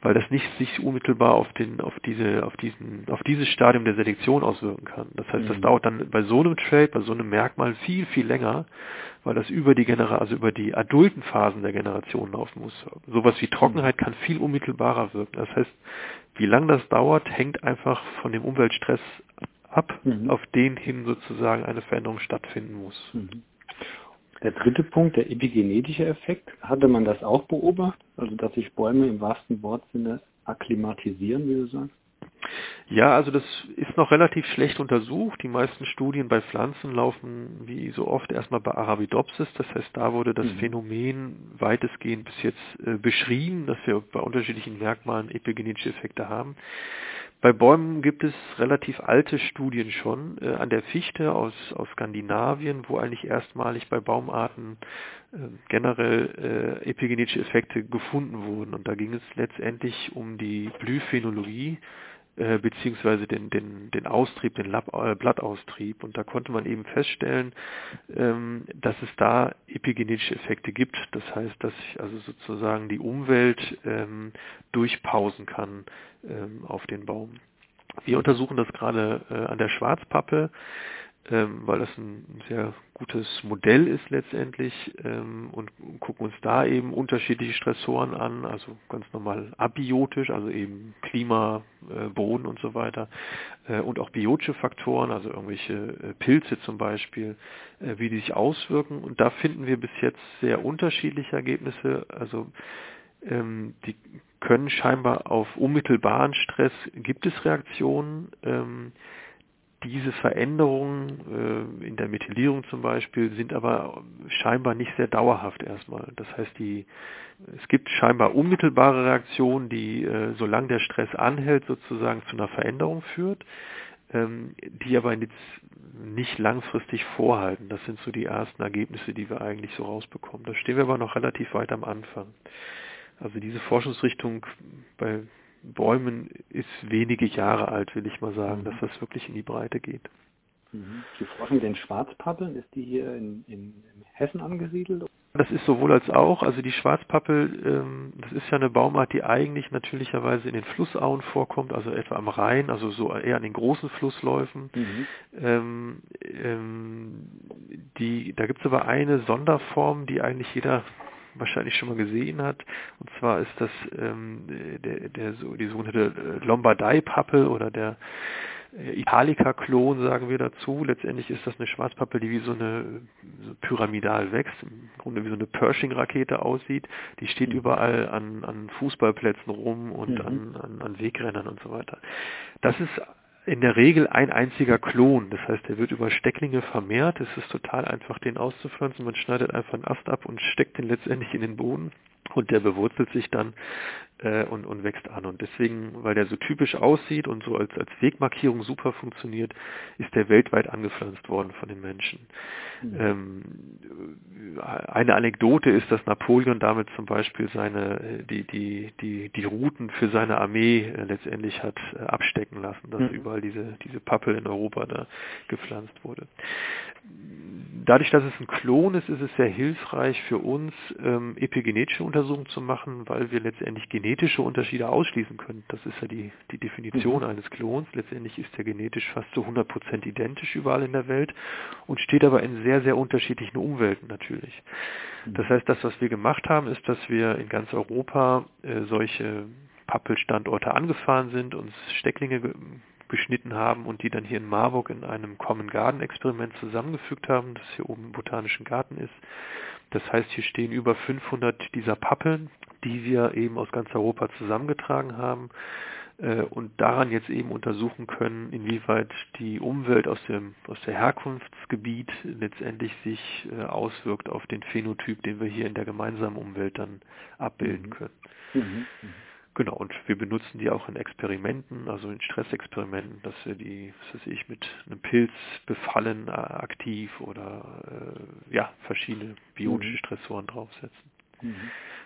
weil das nicht sich unmittelbar auf den, auf diese, auf diesen, auf dieses Stadium der Selektion auswirken kann. Das heißt, das mhm. dauert dann bei so einem Trait, bei so einem Merkmal viel, viel länger, weil das über die Genera also über die adulten Phasen der Generation laufen muss. Sowas wie Trockenheit kann viel unmittelbarer wirken. Das heißt, wie lange das dauert, hängt einfach von dem Umweltstress ab, mhm. auf den hin sozusagen eine Veränderung stattfinden muss. Mhm. Der dritte Punkt, der epigenetische Effekt, hatte man das auch beobachtet? Also, dass sich Bäume im wahrsten Wortsinne akklimatisieren, wie du sagst? Ja, also das ist noch relativ schlecht untersucht. Die meisten Studien bei Pflanzen laufen wie so oft erstmal bei Arabidopsis. Das heißt, da wurde das mhm. Phänomen weitestgehend bis jetzt äh, beschrieben, dass wir bei unterschiedlichen Merkmalen epigenetische Effekte haben. Bei Bäumen gibt es relativ alte Studien schon äh, an der Fichte aus, aus Skandinavien, wo eigentlich erstmalig bei Baumarten äh, generell äh, epigenetische Effekte gefunden wurden. Und da ging es letztendlich um die Blühphenologie äh, beziehungsweise den, den, den Austrieb, den Lab, äh, Blattaustrieb. Und da konnte man eben feststellen, ähm, dass es da epigenetische Effekte gibt. Das heißt, dass sich also sozusagen die Umwelt ähm, durchpausen kann ähm, auf den Baum. Wir untersuchen das gerade äh, an der Schwarzpappe ähm, weil das ein sehr gutes Modell ist letztendlich ähm, und gucken uns da eben unterschiedliche Stressoren an, also ganz normal abiotisch, also eben Klima, äh, Boden und so weiter äh, und auch biotische Faktoren, also irgendwelche äh, Pilze zum Beispiel, äh, wie die sich auswirken. Und da finden wir bis jetzt sehr unterschiedliche Ergebnisse, also ähm, die können scheinbar auf unmittelbaren Stress gibt es Reaktionen, ähm, diese Veränderungen äh, in der Methylierung zum Beispiel sind aber scheinbar nicht sehr dauerhaft erstmal. Das heißt, die, es gibt scheinbar unmittelbare Reaktionen, die, äh, solange der Stress anhält, sozusagen zu einer Veränderung führt, ähm, die aber jetzt nicht langfristig vorhalten. Das sind so die ersten Ergebnisse, die wir eigentlich so rausbekommen. Da stehen wir aber noch relativ weit am Anfang. Also diese Forschungsrichtung bei Bäumen ist wenige Jahre alt, will ich mal sagen, mhm. dass das wirklich in die Breite geht. Mhm. Die Forschung mit den Schwarzpappeln, ist die hier in, in, in Hessen angesiedelt? Das ist sowohl als auch. Also die Schwarzpappel, ähm, das ist ja eine Baumart, die eigentlich natürlicherweise in den Flussauen vorkommt, also etwa am Rhein, also so eher an den großen Flussläufen. Mhm. Ähm, ähm, die, da gibt es aber eine Sonderform, die eigentlich jeder wahrscheinlich schon mal gesehen hat. Und zwar ist das ähm, der, der, so, die sogenannte Lombardei-Pappel oder der äh, Italica-Klon sagen wir dazu. Letztendlich ist das eine Schwarzpappe, die wie so eine so pyramidal wächst, im Grunde wie so eine Pershing-Rakete aussieht. Die steht mhm. überall an, an Fußballplätzen rum und mhm. an, an, an Wegrennern und so weiter. Das ist in der Regel ein einziger Klon. Das heißt, der wird über Stecklinge vermehrt. Es ist total einfach, den auszupflanzen. Man schneidet einfach einen Ast ab und steckt den letztendlich in den Boden und der bewurzelt sich dann äh, und, und wächst an. Und deswegen, weil der so typisch aussieht und so als, als Wegmarkierung super funktioniert, ist der weltweit angepflanzt worden von den Menschen. Mhm. Ähm, eine Anekdote ist, dass Napoleon damit zum Beispiel seine die die die die Routen für seine Armee äh, letztendlich hat äh, abstecken lassen, dass mhm. überall diese diese Pappel in Europa da gepflanzt wurde. Dadurch, dass es ein Klon ist, ist es sehr hilfreich für uns, ähm, epigenetische Untersuchungen zu machen, weil wir letztendlich genetische Unterschiede ausschließen können. Das ist ja die, die Definition mhm. eines Klons. Letztendlich ist er genetisch fast zu 100% identisch überall in der Welt und steht aber in sehr, sehr unterschiedlichen Umwelten natürlich. Mhm. Das heißt, das, was wir gemacht haben, ist, dass wir in ganz Europa äh, solche Pappelstandorte angefahren sind, uns Stecklinge geschnitten haben und die dann hier in Marburg in einem Common Garden Experiment zusammengefügt haben, das hier oben im Botanischen Garten ist. Das heißt, hier stehen über 500 dieser Pappeln, die wir eben aus ganz Europa zusammengetragen haben äh, und daran jetzt eben untersuchen können, inwieweit die Umwelt aus dem aus der Herkunftsgebiet letztendlich sich äh, auswirkt auf den Phänotyp, den wir hier in der gemeinsamen Umwelt dann abbilden mhm. können. Mhm. Mhm. Genau, und wir benutzen die auch in Experimenten, also in Stressexperimenten, dass wir die, was weiß ich, mit einem Pilz befallen äh, aktiv oder äh, ja, verschiedene biotische mhm. Stressoren draufsetzen. Mhm.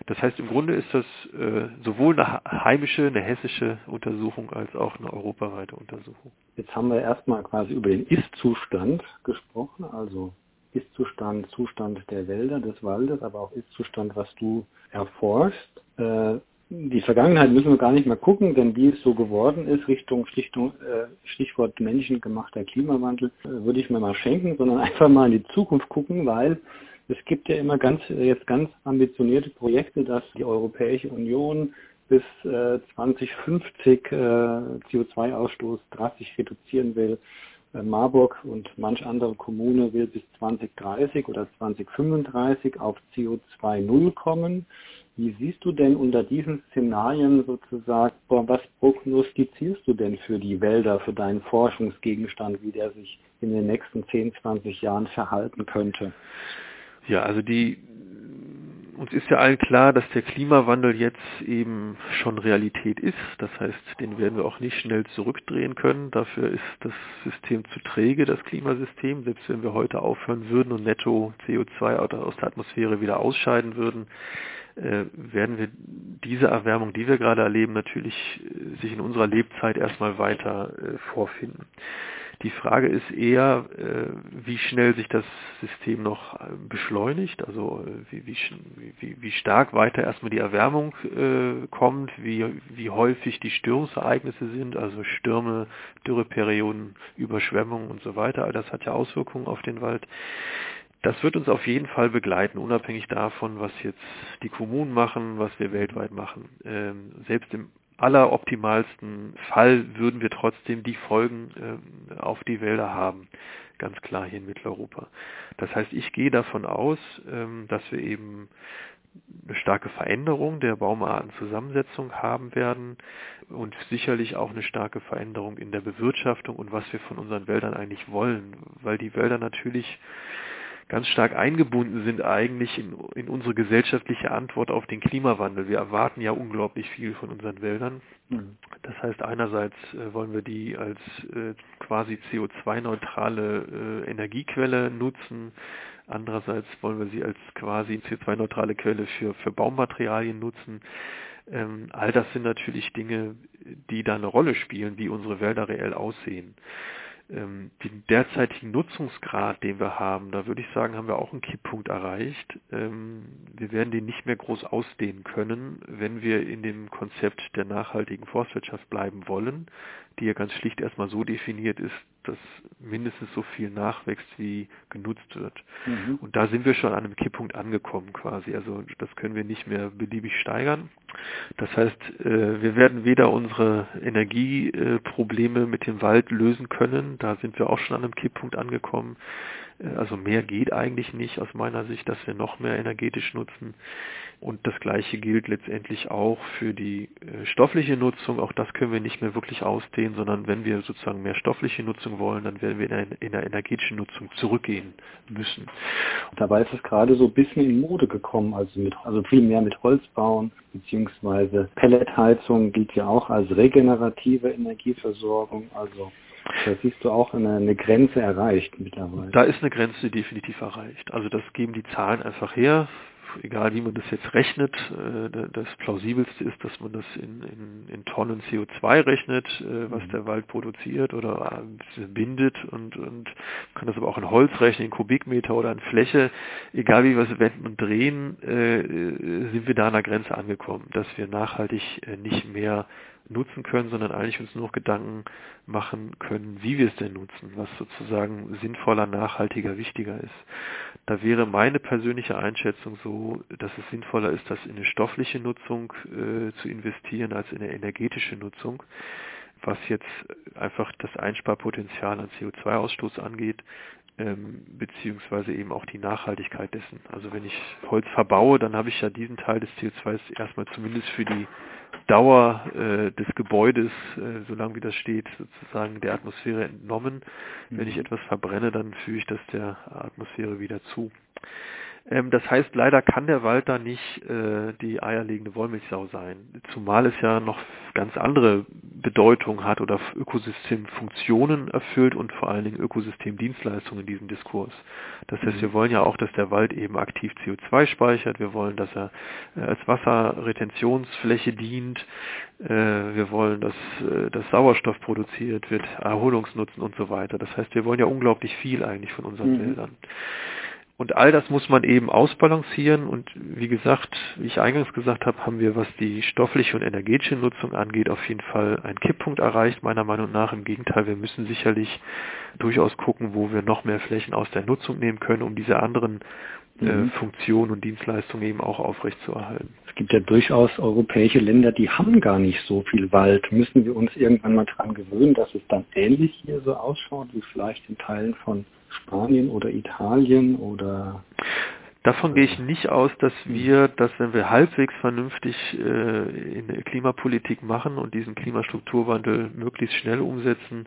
Das heißt, im Grunde ist das äh, sowohl eine heimische, eine hessische Untersuchung als auch eine europaweite Untersuchung. Jetzt haben wir erstmal quasi über den Ist-Zustand gesprochen, also Ist-Zustand, Zustand der Wälder, des Waldes, aber auch Ist-Zustand, was du erforschst. Äh, die Vergangenheit müssen wir gar nicht mehr gucken, denn wie es so geworden ist, Richtung Schlichtung, äh, Stichwort menschengemachter Klimawandel, äh, würde ich mir mal schenken, sondern <laughs> einfach mal in die Zukunft gucken, weil es gibt ja immer ganz, jetzt ganz ambitionierte Projekte, dass die Europäische Union bis äh, 2050 äh, CO2-Ausstoß drastisch reduzieren will. Marburg und manch andere Kommune will bis 2030 oder 2035 auf CO2 Null kommen. Wie siehst du denn unter diesen Szenarien sozusagen, was prognostizierst du denn für die Wälder, für deinen Forschungsgegenstand, wie der sich in den nächsten 10, 20 Jahren verhalten könnte? Ja, also die, uns ist ja allen klar, dass der Klimawandel jetzt eben schon Realität ist. Das heißt, den werden wir auch nicht schnell zurückdrehen können. Dafür ist das System zu träge, das Klimasystem. Selbst wenn wir heute aufhören würden und netto CO2 aus der Atmosphäre wieder ausscheiden würden, äh, werden wir diese Erwärmung, die wir gerade erleben, natürlich äh, sich in unserer Lebzeit erstmal weiter äh, vorfinden. Die Frage ist eher, wie schnell sich das System noch beschleunigt, also wie, wie, wie, wie stark weiter erstmal die Erwärmung kommt, wie, wie häufig die Störungsereignisse sind, also Stürme, Dürreperioden, Überschwemmungen und so weiter. All das hat ja Auswirkungen auf den Wald. Das wird uns auf jeden Fall begleiten, unabhängig davon, was jetzt die Kommunen machen, was wir weltweit machen. Ähm, selbst im alleroptimalsten Fall würden wir trotzdem die Folgen ähm, auf die Wälder haben, ganz klar hier in Mitteleuropa. Das heißt, ich gehe davon aus, ähm, dass wir eben eine starke Veränderung der Baumartenzusammensetzung haben werden und sicherlich auch eine starke Veränderung in der Bewirtschaftung und was wir von unseren Wäldern eigentlich wollen, weil die Wälder natürlich ganz stark eingebunden sind eigentlich in, in unsere gesellschaftliche Antwort auf den Klimawandel. Wir erwarten ja unglaublich viel von unseren Wäldern. Mhm. Das heißt, einerseits äh, wollen wir die als äh, quasi CO2-neutrale äh, Energiequelle nutzen. Andererseits wollen wir sie als quasi CO2-neutrale Quelle für, für Baumaterialien nutzen. Ähm, all das sind natürlich Dinge, die da eine Rolle spielen, wie unsere Wälder reell aussehen. Ähm, den derzeitigen Nutzungsgrad, den wir haben, da würde ich sagen, haben wir auch einen Kipppunkt erreicht. Ähm, wir werden den nicht mehr groß ausdehnen können, wenn wir in dem Konzept der nachhaltigen Forstwirtschaft bleiben wollen, die ja ganz schlicht erstmal so definiert ist, dass mindestens so viel nachwächst, wie genutzt wird. Mhm. Und da sind wir schon an einem Kipppunkt angekommen quasi. Also das können wir nicht mehr beliebig steigern. Das heißt, äh, wir werden weder unsere Energieprobleme mit dem Wald lösen können, da sind wir auch schon an einem Kipppunkt angekommen. Also mehr geht eigentlich nicht aus meiner Sicht, dass wir noch mehr energetisch nutzen. Und das Gleiche gilt letztendlich auch für die äh, stoffliche Nutzung. Auch das können wir nicht mehr wirklich ausdehnen, sondern wenn wir sozusagen mehr stoffliche Nutzung wollen, dann werden wir in der energetischen Nutzung zurückgehen müssen. Dabei ist es gerade so ein bisschen in Mode gekommen, also, mit, also viel mehr mit Holz bauen, beziehungsweise Pelletheizung gilt ja auch als regenerative Energieversorgung. Also da siehst du auch eine, eine, Grenze erreicht mittlerweile. Da ist eine Grenze definitiv erreicht. Also das geben die Zahlen einfach her egal wie man das jetzt rechnet, äh, das plausibelste ist, dass man das in, in, in Tonnen CO2 rechnet, äh, was mhm. der Wald produziert oder äh, bindet und, und kann das aber auch in Holz rechnen, in Kubikmeter oder in Fläche. Egal wie wir es wenden und drehen, sind wir da an der Grenze angekommen, dass wir nachhaltig nicht mehr nutzen können, sondern eigentlich uns nur Gedanken machen können, wie wir es denn nutzen, was sozusagen sinnvoller, nachhaltiger, wichtiger ist. Da wäre meine persönliche Einschätzung so, dass es sinnvoller ist, das in eine stoffliche Nutzung äh, zu investieren als in eine energetische Nutzung, was jetzt einfach das Einsparpotenzial an CO2-Ausstoß angeht, ähm, beziehungsweise eben auch die Nachhaltigkeit dessen. Also wenn ich Holz verbaue, dann habe ich ja diesen Teil des CO2 erstmal zumindest für die Dauer äh, des Gebäudes, äh, solange wie das steht, sozusagen der Atmosphäre entnommen. Mhm. Wenn ich etwas verbrenne, dann führe ich das der Atmosphäre wieder zu. Ähm, das heißt, leider kann der Wald da nicht äh, die eierlegende Wollmilchsau sein, zumal es ja noch ganz andere Bedeutung hat oder Ökosystemfunktionen erfüllt und vor allen Dingen Ökosystemdienstleistungen in diesem Diskurs. Das heißt, wir mhm. wollen ja auch, dass der Wald eben aktiv CO2 speichert, wir wollen, dass er äh, als Wasserretentionsfläche dient, äh, wir wollen, dass äh, das Sauerstoff produziert wird, Erholungsnutzen und so weiter. Das heißt, wir wollen ja unglaublich viel eigentlich von unseren mhm. Wäldern. Und all das muss man eben ausbalancieren. Und wie gesagt, wie ich eingangs gesagt habe, haben wir, was die stoffliche und energetische Nutzung angeht, auf jeden Fall einen Kipppunkt erreicht, meiner Meinung nach. Im Gegenteil, wir müssen sicherlich durchaus gucken, wo wir noch mehr Flächen aus der Nutzung nehmen können, um diese anderen äh, mhm. Funktionen und Dienstleistungen eben auch aufrechtzuerhalten. Es gibt ja durchaus europäische Länder, die haben gar nicht so viel Wald. Müssen wir uns irgendwann mal daran gewöhnen, dass es dann ähnlich hier so ausschaut, wie vielleicht in Teilen von Spanien oder Italien oder Davon gehe ich nicht aus, dass wir, dass wenn wir halbwegs vernünftig äh, in der Klimapolitik machen und diesen Klimastrukturwandel möglichst schnell umsetzen,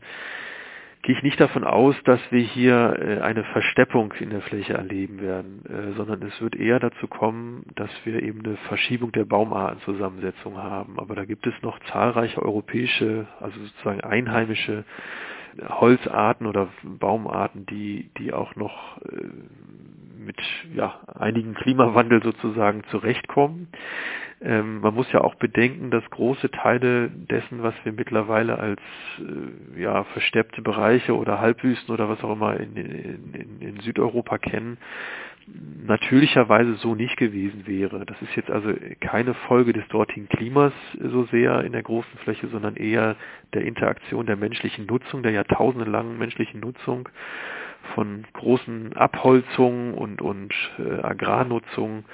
gehe ich nicht davon aus, dass wir hier äh, eine Versteppung in der Fläche erleben werden, äh, sondern es wird eher dazu kommen, dass wir eben eine Verschiebung der Baumartenzusammensetzung haben. Aber da gibt es noch zahlreiche europäische, also sozusagen einheimische Holzarten oder Baumarten, die, die auch noch äh, mit ja, einigen Klimawandel sozusagen zurechtkommen. Ähm, man muss ja auch bedenken, dass große Teile dessen, was wir mittlerweile als äh, ja, versteppte Bereiche oder Halbwüsten oder was auch immer in, in, in Südeuropa kennen, natürlicherweise so nicht gewesen wäre. Das ist jetzt also keine Folge des dortigen Klimas so sehr in der großen Fläche, sondern eher der Interaktion der menschlichen Nutzung, der jahrtausendelangen menschlichen Nutzung von großen Abholzungen und, und äh, Agrarnutzung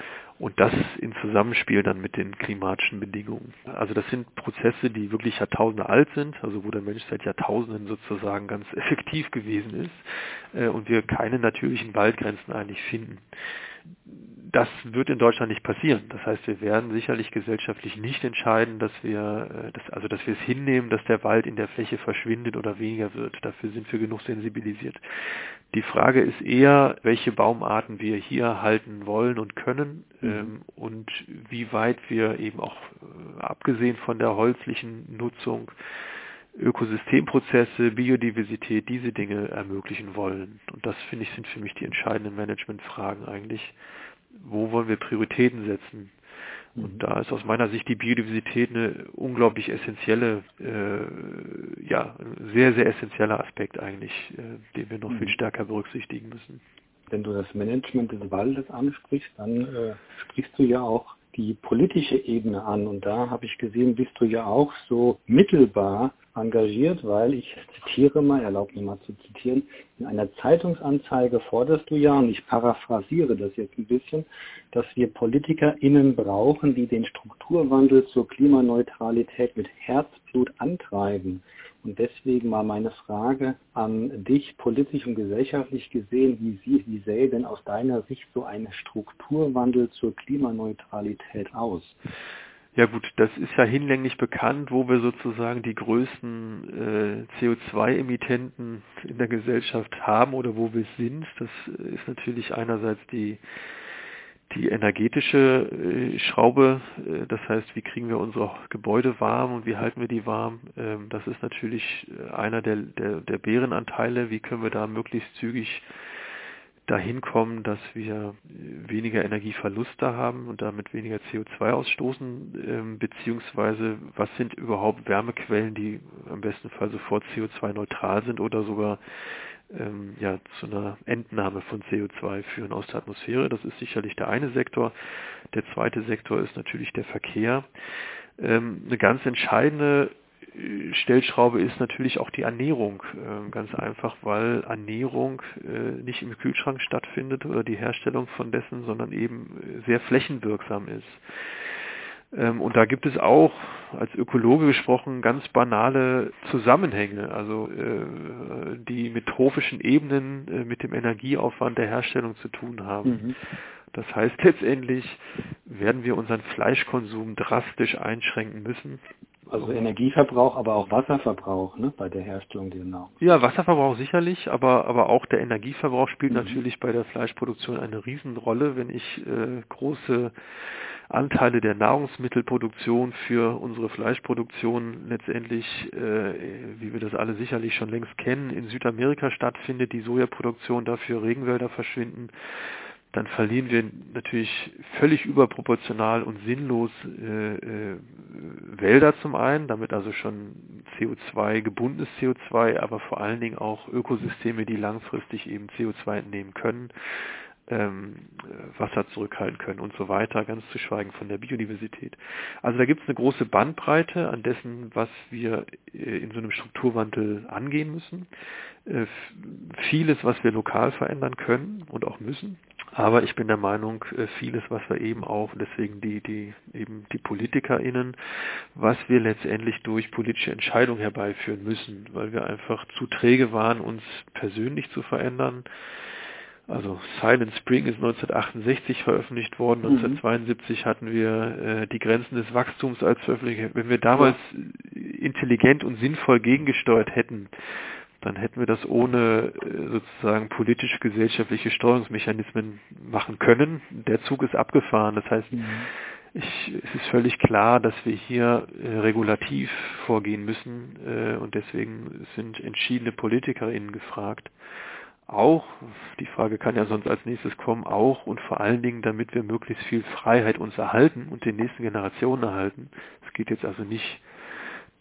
und das in Zusammenspiel dann mit den klimatischen Bedingungen. Also das sind Prozesse, die wirklich Jahrtausende alt sind, also wo der Mensch seit Jahrtausenden sozusagen ganz <laughs> effektiv gewesen ist äh, und wir keine natürlichen Waldgrenzen eigentlich finden. Das wird in Deutschland nicht passieren. Das heißt, wir werden sicherlich gesellschaftlich nicht entscheiden, dass wir, äh, dass, also dass wir es hinnehmen, dass der Wald in der Fläche verschwindet oder weniger wird. Dafür sind wir genug sensibilisiert. Die Frage ist eher, welche Baumarten wir hier halten wollen und können mhm. ähm, und wie weit wir eben auch äh, abgesehen von der holzlichen Nutzung Ökosystemprozesse, Biodiversität, diese Dinge ermöglichen wollen. Und das finde ich sind für mich die entscheidenden Managementfragen eigentlich. Wo wollen wir Prioritäten setzen? Und da ist aus meiner Sicht die Biodiversität eine unglaublich essentielle, äh, ja, sehr, sehr essentieller Aspekt eigentlich, äh, den wir noch mhm. viel stärker berücksichtigen müssen. Wenn du das Management des Waldes ansprichst, dann äh, sprichst du ja auch die politische Ebene an. Und da habe ich gesehen, bist du ja auch so mittelbar engagiert, weil ich zitiere mal, erlaub mir mal zu zitieren, in einer Zeitungsanzeige forderst du ja, und ich paraphrasiere das jetzt ein bisschen, dass wir PolitikerInnen brauchen, die den Strukturwandel zur Klimaneutralität mit Herzblut antreiben. Und deswegen mal meine Frage an dich, politisch und gesellschaftlich gesehen, wie, sie, wie sähe denn aus deiner Sicht so ein Strukturwandel zur Klimaneutralität aus? Ja gut, das ist ja hinlänglich bekannt, wo wir sozusagen die größten äh, CO2-Emittenten in der Gesellschaft haben oder wo wir sind. Das ist natürlich einerseits die die energetische äh, Schraube, äh, das heißt, wie kriegen wir unsere Gebäude warm und wie halten wir die warm, ähm, das ist natürlich äh, einer der, der, der Bärenanteile, wie können wir da möglichst zügig dahin kommen, dass wir weniger Energieverluste haben und damit weniger CO2 ausstoßen, ähm, beziehungsweise was sind überhaupt Wärmequellen, die am besten Fall sofort CO2-neutral sind oder sogar ähm, ja, zu einer Entnahme von CO2 führen aus der Atmosphäre. Das ist sicherlich der eine Sektor. Der zweite Sektor ist natürlich der Verkehr. Ähm, eine ganz entscheidende Stellschraube ist natürlich auch die Ernährung. Ähm, ganz einfach, weil Ernährung äh, nicht im Kühlschrank stattfindet oder die Herstellung von dessen, sondern eben sehr flächenwirksam ist. Ähm, und da gibt es auch, als Ökologe gesprochen, ganz banale Zusammenhänge, also äh, die mit trophischen Ebenen äh, mit dem Energieaufwand der Herstellung zu tun haben. Mhm. Das heißt, letztendlich werden wir unseren Fleischkonsum drastisch einschränken müssen. Also Energieverbrauch, aber auch Wasserverbrauch ne, bei der Herstellung dieser Nahrung. Ja, Wasserverbrauch sicherlich, aber, aber auch der Energieverbrauch spielt mhm. natürlich bei der Fleischproduktion eine Riesenrolle. Wenn ich äh, große Anteile der Nahrungsmittelproduktion für unsere Fleischproduktion letztendlich, äh, wie wir das alle sicherlich schon längst kennen, in Südamerika stattfindet, die Sojaproduktion dafür Regenwälder verschwinden, dann verlieren wir natürlich völlig überproportional und sinnlos äh, äh, Wälder zum einen, damit also schon CO2, gebundenes CO2, aber vor allen Dingen auch Ökosysteme, die langfristig eben CO2 entnehmen können, ähm, Wasser zurückhalten können und so weiter, ganz zu schweigen von der Biodiversität. Also da gibt es eine große Bandbreite an dessen, was wir äh, in so einem Strukturwandel angehen müssen. Äh, vieles, was wir lokal verändern können und auch müssen. Aber ich bin der Meinung, äh, vieles, was wir eben auch, deswegen die, die, eben die PolitikerInnen, was wir letztendlich durch politische Entscheidungen herbeiführen müssen, weil wir einfach zu träge waren, uns persönlich zu verändern. Also Silent Spring ist 1968 veröffentlicht worden, mhm. 1972 hatten wir äh, die Grenzen des Wachstums als veröffentlicht. Wenn wir damals ja. intelligent und sinnvoll gegengesteuert hätten, dann hätten wir das ohne äh, sozusagen politisch-gesellschaftliche Steuerungsmechanismen machen können. Der Zug ist abgefahren. Das heißt, mhm. ich, es ist völlig klar, dass wir hier äh, regulativ vorgehen müssen äh, und deswegen sind entschiedene PolitikerInnen gefragt. Auch, die Frage kann ja sonst als nächstes kommen, auch und vor allen Dingen, damit wir möglichst viel Freiheit uns erhalten und den nächsten Generationen erhalten. Es geht jetzt also nicht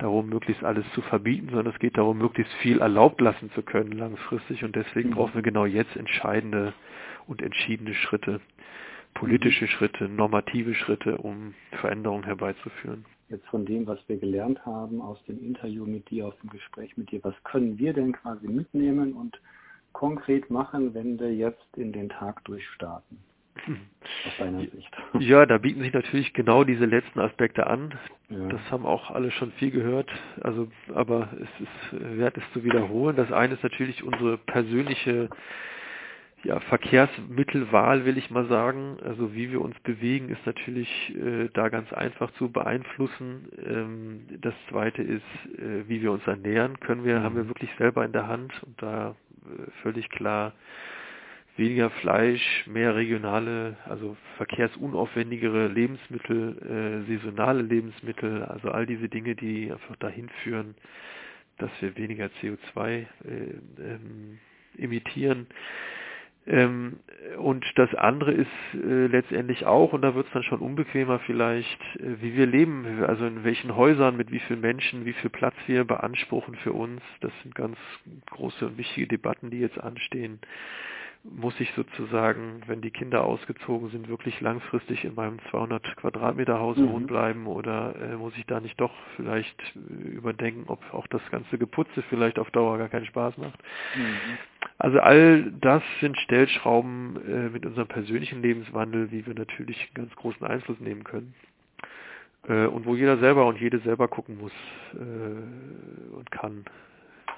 darum, möglichst alles zu verbieten, sondern es geht darum, möglichst viel erlaubt lassen zu können langfristig. Und deswegen mhm. brauchen wir genau jetzt entscheidende und entschiedene Schritte, politische mhm. Schritte, normative Schritte, um Veränderungen herbeizuführen. Jetzt von dem, was wir gelernt haben aus dem Interview mit dir, aus dem Gespräch mit dir, was können wir denn quasi mitnehmen und konkret machen, wenn wir jetzt in den Tag durchstarten? Aus deiner Sicht. Ja, da bieten sich natürlich genau diese letzten Aspekte an. Ja. Das haben auch alle schon viel gehört. Also, aber es ist wert, es zu wiederholen. Das eine ist natürlich unsere persönliche ja, Verkehrsmittelwahl, will ich mal sagen. Also wie wir uns bewegen, ist natürlich äh, da ganz einfach zu beeinflussen. Ähm, das zweite ist, äh, wie wir uns ernähren. Können wir, mhm. haben wir wirklich selber in der Hand und da äh, völlig klar weniger Fleisch, mehr regionale, also verkehrsunaufwendigere Lebensmittel, äh, saisonale Lebensmittel, also all diese Dinge, die einfach dahin führen, dass wir weniger CO2 äh, ähm, emittieren. Ähm, und das andere ist äh, letztendlich auch, und da wird es dann schon unbequemer vielleicht, äh, wie wir leben, also in welchen Häusern, mit wie vielen Menschen, wie viel Platz wir beanspruchen für uns. Das sind ganz große und wichtige Debatten, die jetzt anstehen muss ich sozusagen, wenn die Kinder ausgezogen sind, wirklich langfristig in meinem 200 Quadratmeter Haus mhm. wohnen bleiben oder äh, muss ich da nicht doch vielleicht äh, überdenken, ob auch das ganze Geputze vielleicht auf Dauer gar keinen Spaß macht. Mhm. Also all das sind Stellschrauben äh, mit unserem persönlichen Lebenswandel, wie wir natürlich einen ganz großen Einfluss nehmen können äh, und wo jeder selber und jede selber gucken muss äh, und kann,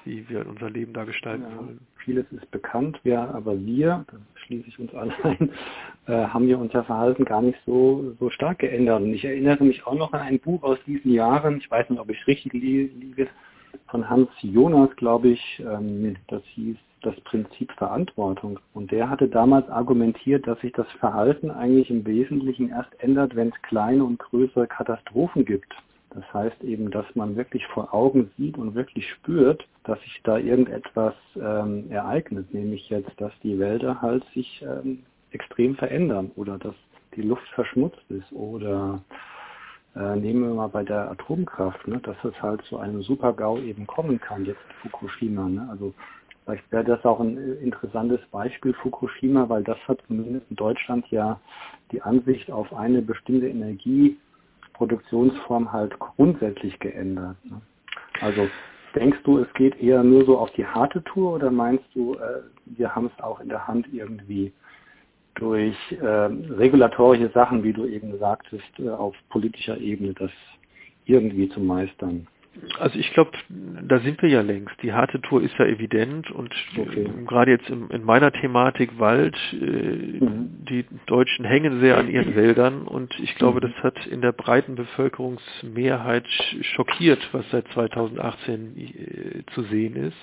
wie wir unser Leben da gestalten ja, wollen. Vieles ist bekannt, ja, aber wir, da schließe ich uns alle ein, <laughs> äh, haben ja unser Verhalten gar nicht so, so stark geändert. Und ich erinnere mich auch noch an ein Buch aus diesen Jahren, ich weiß nicht, ob ich richtig liege, von Hans Jonas, glaube ich, ähm, das hieß das Prinzip Verantwortung. Und der hatte damals argumentiert, dass sich das Verhalten eigentlich im Wesentlichen erst ändert, wenn es kleine und größere Katastrophen gibt. Das heißt eben, dass man wirklich vor Augen sieht und wirklich spürt, dass sich da irgendetwas ähm, ereignet, nämlich jetzt, dass die Wälder halt sich ähm, extrem verändern oder dass die Luft verschmutzt ist oder äh, nehmen wir mal bei der Atomkraft, ne, dass es halt zu einem Supergau eben kommen kann, jetzt Fukushima. Ne? Also vielleicht wäre das auch ein interessantes Beispiel Fukushima, weil das hat zumindest in Deutschland ja die Ansicht auf eine bestimmte Energie Produktionsform halt grundsätzlich geändert. Ne? Also denkst du, es geht eher nur so auf die harte Tour oder meinst du, äh, wir haben es auch in der Hand irgendwie durch äh, regulatorische Sachen, wie du eben sagtest, äh, auf politischer Ebene das irgendwie zu meistern? Also ich glaube, da sind wir ja längst. Die harte Tour ist ja evident und okay. gerade jetzt in, in, meiner Thematik Wald, äh, mhm. die Deutschen hängen sehr an ihren Wäldern und ich glaube, mhm. das hat in der breiten Bevölkerungsmehrheit schockiert, was seit 2018 äh, zu sehen ist.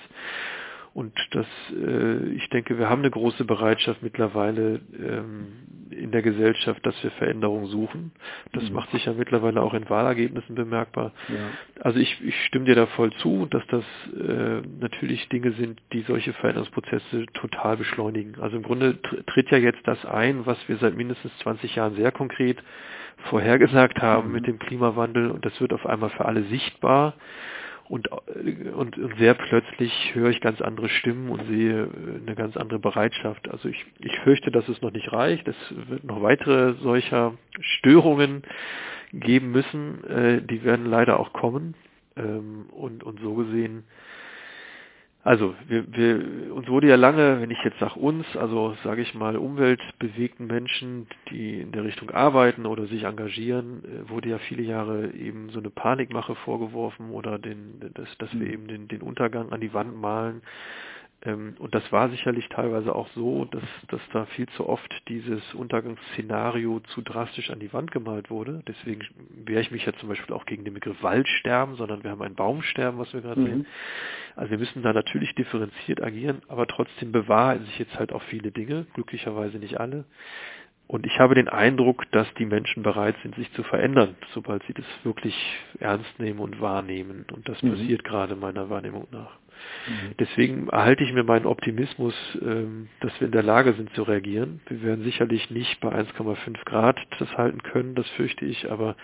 Und das, äh, ich denke, wir haben eine große Bereitschaft mittlerweile ähm, in der Gesellschaft, dass wir Veränderungen suchen. Das mhm. macht sich ja mittlerweile auch in Wahlergebnissen bemerkbar. Ja. Also ich, ich stimme dir da voll zu, dass das äh, natürlich Dinge sind, die solche Veränderungsprozesse total beschleunigen. Also im Grunde tritt ja jetzt das ein, was wir seit mindestens 20 Jahren sehr konkret vorhergesagt haben mhm. mit dem Klimawandel und das wird auf einmal für alle sichtbar und, und sehr plötzlich höre ich ganz andere Stimmen und sehe eine ganz andere Bereitschaft. Also ich, ich fürchte, dass es noch nicht reicht. Es wird noch weitere solcher Störungen geben müssen. Äh, die werden leider auch kommen. Ähm, und, und so gesehen also wir, wir, uns wurde ja lange, wenn ich jetzt sage uns, also sage ich mal umweltbewegten Menschen, die in der Richtung arbeiten oder sich engagieren, äh, wurde ja viele Jahre eben so eine Panikmache vorgeworfen oder den, dass, dass wir mhm. eben den, den Untergang an die Wand malen. Ähm, und das war sicherlich teilweise auch so, dass, dass da viel zu oft dieses Untergangsszenario zu drastisch an die Wand gemalt wurde. Deswegen wehre ich mich ja zum Beispiel auch gegen den Begriff Waldsterben, sondern wir haben ein Baumsterben, was wir gerade mhm. sehen. Also wir müssen da natürlich differenziert agieren, aber trotzdem bewahren sich jetzt halt auch viele Dinge, glücklicherweise nicht alle. Und ich habe den Eindruck, dass die Menschen bereit sind, sich zu verändern, sobald sie das wirklich ernst nehmen und wahrnehmen. Und das mhm. passiert gerade meiner Wahrnehmung nach. Mhm. Deswegen erhalte ich mir meinen Optimismus, ähm, dass wir in der Lage sind zu reagieren. Wir werden sicherlich nicht bei 1,5 Grad das halten können, das fürchte ich, aber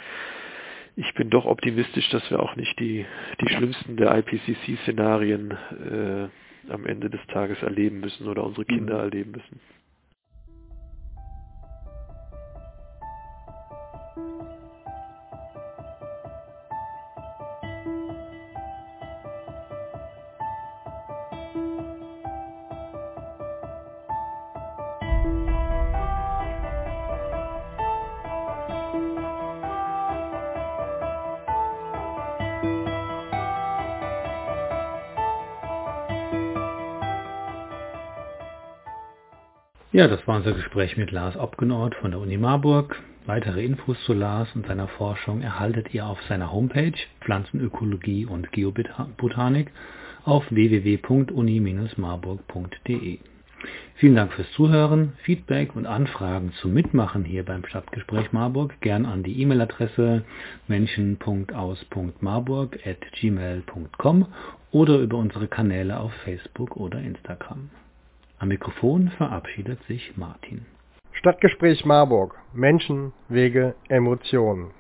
ich bin doch optimistisch, dass wir auch nicht die, die schlimmsten der IPCC-Szenarien äh, am Ende des Tages erleben müssen oder unsere Kinder mhm. erleben müssen. Ja, das war unser Gespräch mit Lars Obgenort von der Uni Marburg. Weitere Infos zu Lars und seiner Forschung erhaltet ihr auf seiner Homepage Pflanzenökologie und Geobotanik auf www.uni-marburg.de. Vielen Dank fürs Zuhören. Feedback und Anfragen zum Mitmachen hier beim Stadtgespräch Marburg gern an die E-Mail-Adresse menschen.aus.marburg@gmail.com oder über unsere Kanäle auf Facebook oder Instagram. Am Mikrofon verabschiedet sich Martin. Stadtgespräch Marburg. Menschen, Wege, Emotionen.